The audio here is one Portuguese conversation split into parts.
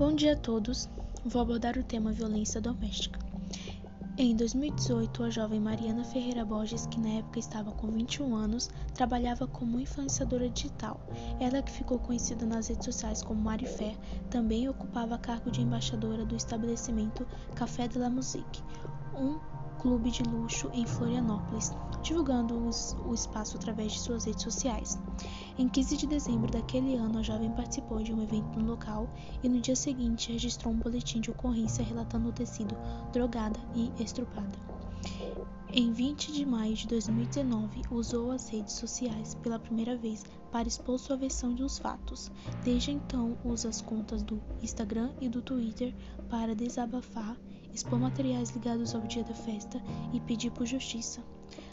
Bom dia a todos. Vou abordar o tema violência doméstica. Em 2018, a jovem Mariana Ferreira Borges, que na época estava com 21 anos, trabalhava como influenciadora digital. Ela, que ficou conhecida nas redes sociais como Marifé, também ocupava cargo de embaixadora do estabelecimento Café de la Musique, um clube de luxo em Florianópolis, divulgando o espaço através de suas redes sociais. Em 15 de dezembro daquele ano, a jovem participou de um evento no local e no dia seguinte registrou um boletim de ocorrência relatando ter sido drogada e estrupada. Em 20 de maio de 2019, usou as redes sociais pela primeira vez para expor sua versão dos fatos. Desde então, usa as contas do Instagram e do Twitter para desabafar, expor materiais ligados ao dia da festa e pedir por justiça.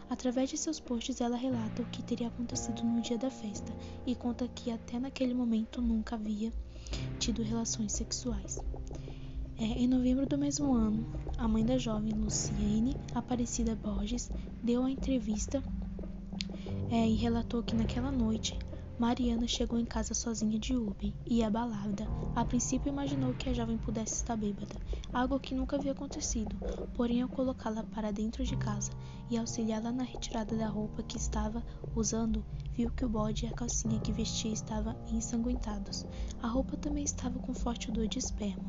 Através de seus posts, ela relata o que teria acontecido no dia da festa e conta que até naquele momento nunca havia tido relações sexuais. É, em novembro do mesmo ano, a mãe da jovem Luciene Aparecida Borges deu a entrevista é, e relatou que naquela noite Mariana chegou em casa sozinha de Uber e abalada. A princípio imaginou que a jovem pudesse estar bêbada, algo que nunca havia acontecido. Porém, ao colocá-la para dentro de casa e auxiliá-la na retirada da roupa que estava usando, viu que o bode e a calcinha que vestia estavam ensanguentados. A roupa também estava com forte odor de esperma.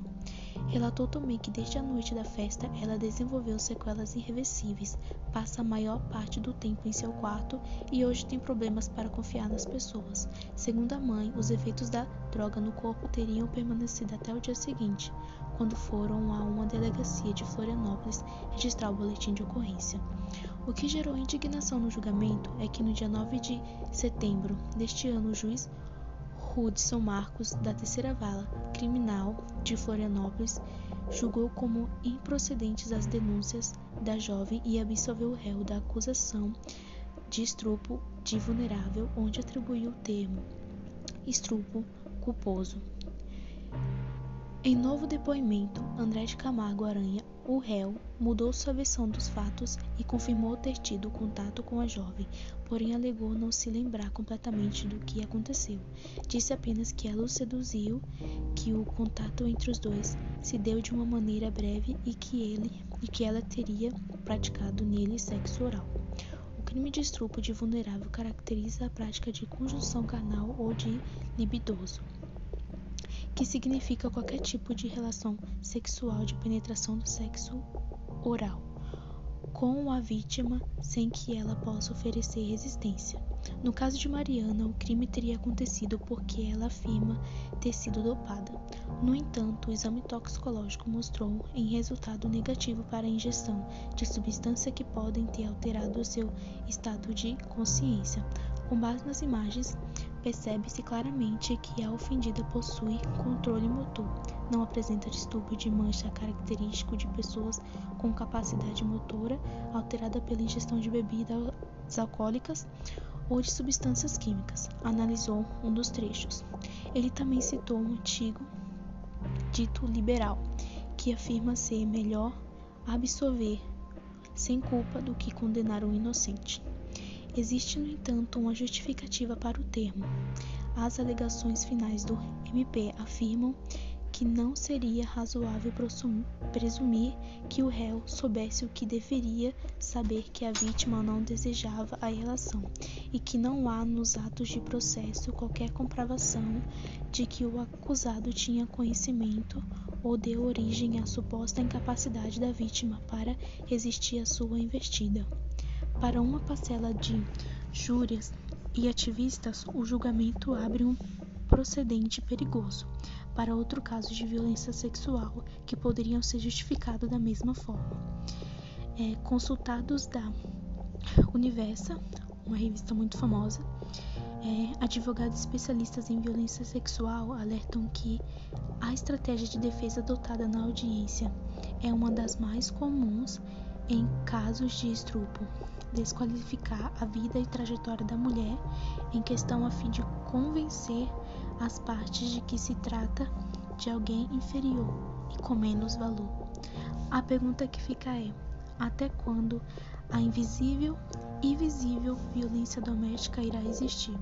Relatou também que desde a noite da festa ela desenvolveu sequelas irreversíveis, passa a maior parte do tempo em seu quarto e hoje tem problemas para confiar nas pessoas. Segundo a mãe, os efeitos da droga no corpo teriam permanecido até o dia seguinte, quando foram a uma delegacia de Florianópolis registrar o boletim de ocorrência. O que gerou indignação no julgamento é que no dia 9 de setembro deste ano o juiz Hudson Marcos, da Terceira Vala Criminal de Florianópolis, julgou como improcedentes as denúncias da jovem e absolveu o réu da acusação de estupro de vulnerável, onde atribuiu o termo estupro culposo. Em novo depoimento, André de Camargo Aranha, o réu, mudou sua versão dos fatos e confirmou ter tido contato com a jovem, porém alegou não se lembrar completamente do que aconteceu. Disse apenas que ela o seduziu, que o contato entre os dois se deu de uma maneira breve e que ele e que ela teria praticado nele sexo oral. O crime de estupro de vulnerável caracteriza a prática de conjunção carnal ou de libidoso que significa qualquer tipo de relação sexual de penetração do sexo oral com a vítima sem que ela possa oferecer resistência. No caso de Mariana, o crime teria acontecido porque ela afirma ter sido dopada. No entanto, o exame toxicológico mostrou em resultado negativo para a injeção de substâncias que podem ter alterado o seu estado de consciência. Com base nas imagens, percebe-se claramente que a ofendida possui controle motor, não apresenta distúrbio de mancha característico de pessoas com capacidade motora alterada pela ingestão de bebidas alcoólicas ou de substâncias químicas, analisou um dos trechos. Ele também citou um antigo dito liberal, que afirma ser melhor absolver sem culpa do que condenar um inocente. Existe, no entanto, uma justificativa para o termo. As alegações finais do MP afirmam que não seria razoável presumir que o réu soubesse o que deveria saber que a vítima não desejava a relação e que não há nos atos de processo qualquer comprovação de que o acusado tinha conhecimento ou deu origem à suposta incapacidade da vítima para resistir à sua investida. Para uma parcela de júrias e ativistas, o julgamento abre um procedente perigoso para outro caso de violência sexual que poderiam ser justificados da mesma forma. É, consultados da Universa, uma revista muito famosa, é, advogados especialistas em violência sexual alertam que a estratégia de defesa adotada na audiência é uma das mais comuns em casos de estupro desqualificar a vida e trajetória da mulher em questão a fim de convencer as partes de que se trata de alguém inferior e com menos valor. A pergunta que fica é: até quando a invisível e visível violência doméstica irá existir?